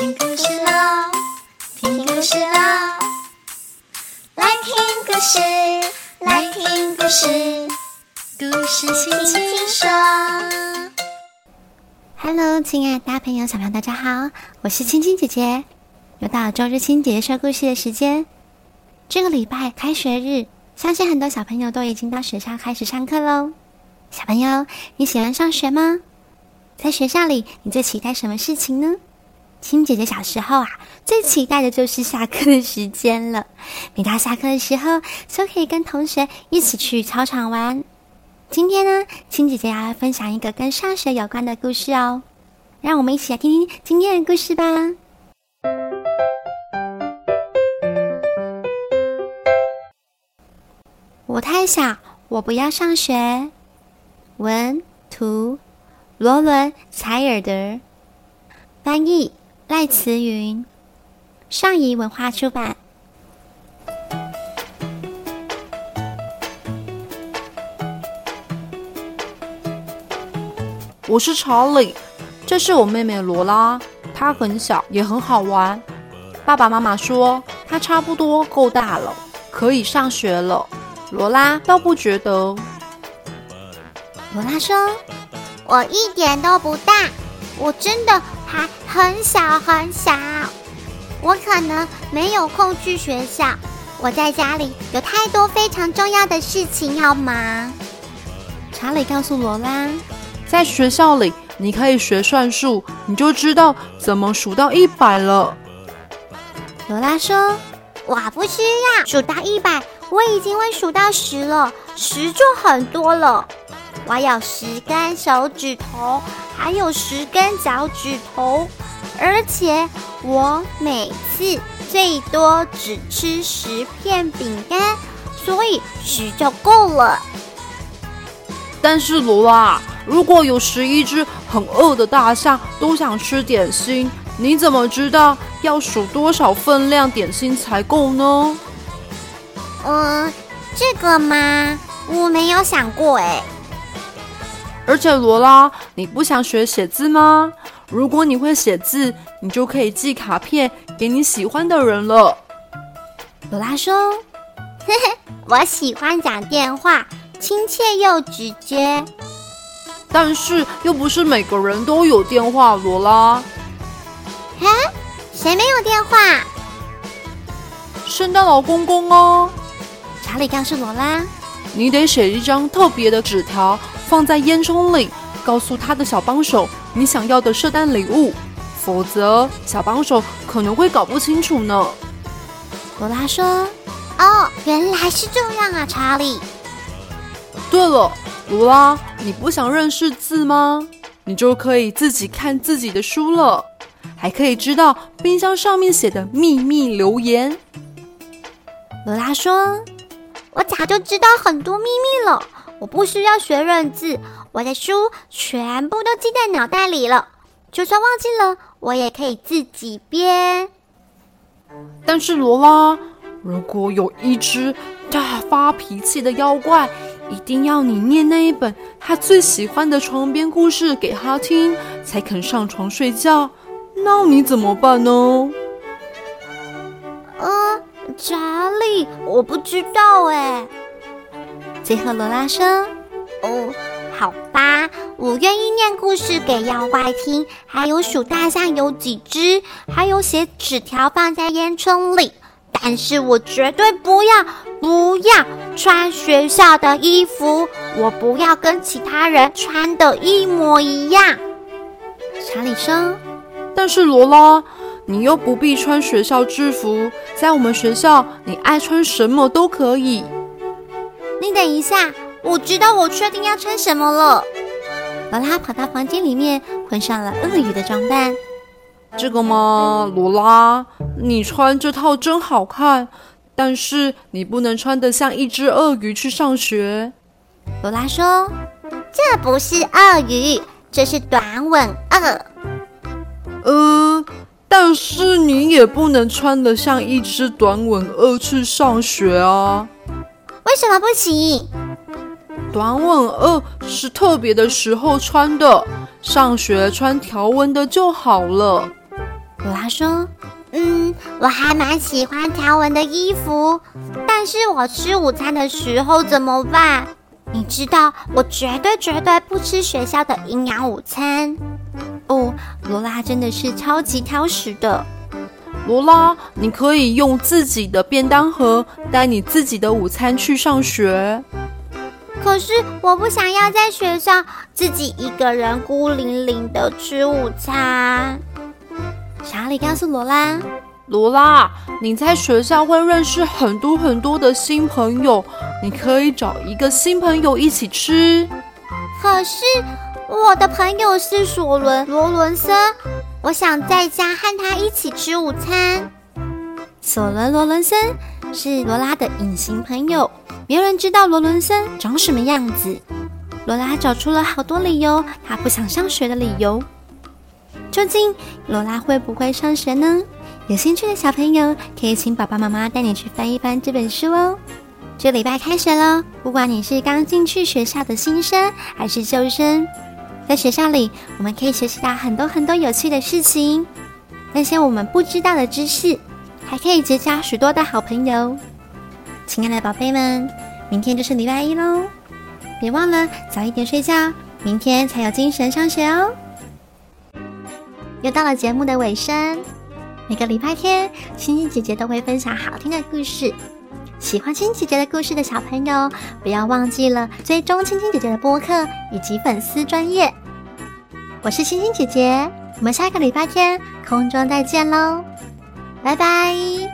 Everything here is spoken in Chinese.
听故事喽，听故事喽，来听故事，来听故事，故事轻轻说。Hello，亲爱的大朋友、小朋友，大家好，我是青青姐姐，又到了周日青姐姐说故事的时间。这个礼拜开学日，相信很多小朋友都已经到学校开始上课喽。小朋友，你喜欢上学吗？在学校里，你最期待什么事情呢？青姐姐小时候啊，最期待的就是下课的时间了。每到下课的时候，就可以跟同学一起去操场玩。今天呢，青姐姐要来分享一个跟上学有关的故事哦。让我们一起来听听今天的故事吧。我太小，我不要上学。文图罗伦·采尔德，翻译。赖慈云，上仪文化出版。我是查理，这是我妹妹罗拉，她很小，也很好玩。爸爸妈妈说她差不多够大了，可以上学了。罗拉倒不觉得。罗拉说：“我一点都不大，我真的。”还很小很小，我可能没有空去学校。我在家里有太多非常重要的事情要忙。查理告诉罗拉，在学校里你可以学算术，你就知道怎么数到一百了。罗拉说：“我不需要数到一百，我已经会数到十了，十就很多了。我有十根手指头。”还有十根脚趾头，而且我每次最多只吃十片饼干，所以十就够了。但是罗拉，如果有十一只很饿的大象都想吃点心，你怎么知道要数多少分量点心才够呢？嗯，这个嘛，我没有想过哎。而且罗拉，你不想学写字吗？如果你会写字，你就可以寄卡片给你喜欢的人了。罗拉说：“嘿嘿，我喜欢讲电话，亲切又直接。但是又不是每个人都有电话。”罗拉，啊？谁没有电话？圣诞老公公哦。查理告诉罗拉：“你得写一张特别的纸条。”放在烟囱里，告诉他的小帮手你想要的圣诞礼物，否则小帮手可能会搞不清楚呢。罗拉说：“哦，原来是这样啊，查理。对了，罗拉，你不想认识字吗？你就可以自己看自己的书了，还可以知道冰箱上面写的秘密留言。”罗拉说：“我早就知道很多秘密了。”我不需要学认字，我的书全部都记在脑袋里了。就算忘记了，我也可以自己编。但是罗拉，如果有一只大发脾气的妖怪，一定要你念那一本他最喜欢的床边故事给他听，才肯上床睡觉，那你怎么办呢？嗯，查理，我不知道哎。最后，罗拉说：“哦，好吧，我愿意念故事给妖怪听，还有数大象有几只，还有写纸条放在烟囱里。但是我绝对不要，不要穿学校的衣服，我不要跟其他人穿的一模一样。”查理说：“但是罗拉，你又不必穿学校制服，在我们学校，你爱穿什么都可以。”你等一下，我知道我确定要穿什么了。罗拉跑到房间里面，换上了鳄鱼的装扮。这个吗，罗拉？你穿这套真好看，但是你不能穿得像一只鳄鱼去上学。罗拉说：“这不是鳄鱼，这是短吻鳄。”呃，但是你也不能穿得像一只短吻鳄去上学啊。为什么不行？短吻鳄是特别的时候穿的，上学穿条纹的就好了。罗拉说：“嗯，我还蛮喜欢条纹的衣服，但是我吃午餐的时候怎么办？你知道，我绝对绝对不吃学校的营养午餐。哦，罗拉真的是超级挑食的。罗拉，你可以用自己的便当盒带你自己的午餐去上学。可是我不想要在学校自己一个人孤零零的吃午餐。查理告诉罗拉：“罗拉，你在学校会认识很多很多的新朋友，你可以找一个新朋友一起吃。可是我的朋友是索伦·罗伦森，我想在家和他一起吃午餐。索伦·罗伦森是罗拉的隐形朋友，没有人知道罗伦森长什么样子。罗拉找出了好多理由，他不想上学的理由。”究竟罗拉会不会上学呢？有兴趣的小朋友可以请爸爸妈妈带你去翻一翻这本书哦。这礼拜开学了，不管你是刚进去学校的新生还是旧生，在学校里我们可以学习到很多很多有趣的事情，那些我们不知道的知识，还可以结交许多的好朋友。亲爱的宝贝们，明天就是礼拜一喽，别忘了早一点睡觉，明天才有精神上学哦。又到了节目的尾声，每个礼拜天，星星姐姐都会分享好听的故事。喜欢青青姐姐的故事的小朋友，不要忘记了追踪青青姐姐的播客以及粉丝专业。我是青青姐姐，我们下个礼拜天空中再见喽，拜拜。